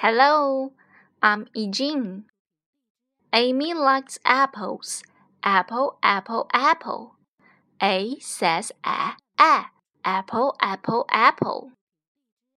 Hello, I'm Eugene. Amy likes apples. Apple, apple, apple. A says a, a. Apple, apple, apple.